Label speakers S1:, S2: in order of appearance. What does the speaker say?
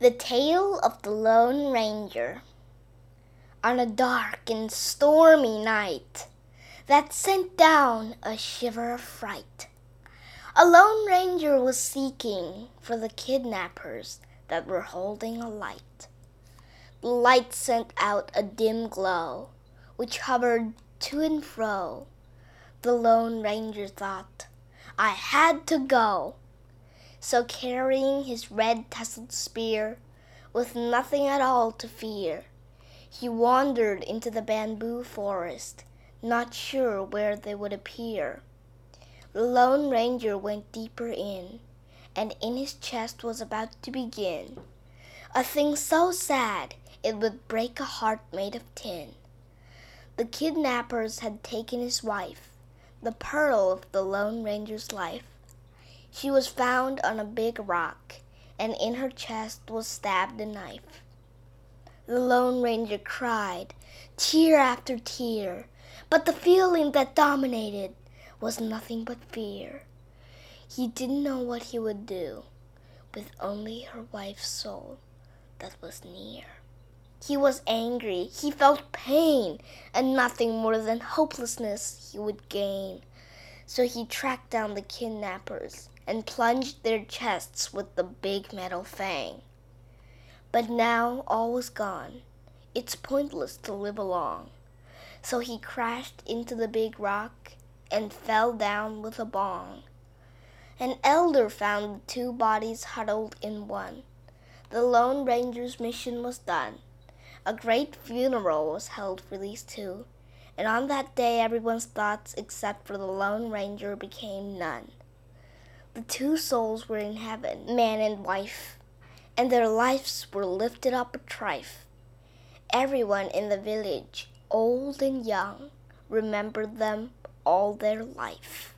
S1: The Tale of the Lone Ranger On a dark and stormy night that sent down a shiver of fright, a Lone Ranger was seeking for the kidnappers that were holding a light. The light sent out a dim glow which hovered to and fro. The Lone Ranger thought, I had to go. So carrying his red tasseled spear, with nothing at all to fear, he wandered into the bamboo forest, not sure where they would appear. The Lone Ranger went deeper in, and in his chest was about to begin a thing so sad it would break a heart made of tin. The kidnappers had taken his wife, the pearl of the Lone Ranger's life. She was found on a big rock, and in her chest was stabbed a knife. The Lone Ranger cried, tear after tear, but the feeling that dominated was nothing but fear. He didn't know what he would do with only her wife's soul that was near. He was angry, he felt pain, and nothing more than hopelessness he would gain. So he tracked down the kidnappers and plunged their chests with the big metal fang. But now all was gone. It's pointless to live along. So he crashed into the big rock and fell down with a bong. An elder found the two bodies huddled in one. The Lone Ranger's mission was done. A great funeral was held for these two, and on that day everyone's thoughts except for the Lone Ranger became none. The two souls were in heaven, man and wife, and their lives were lifted up a trife. Everyone in the village, old and young, remembered them all their life.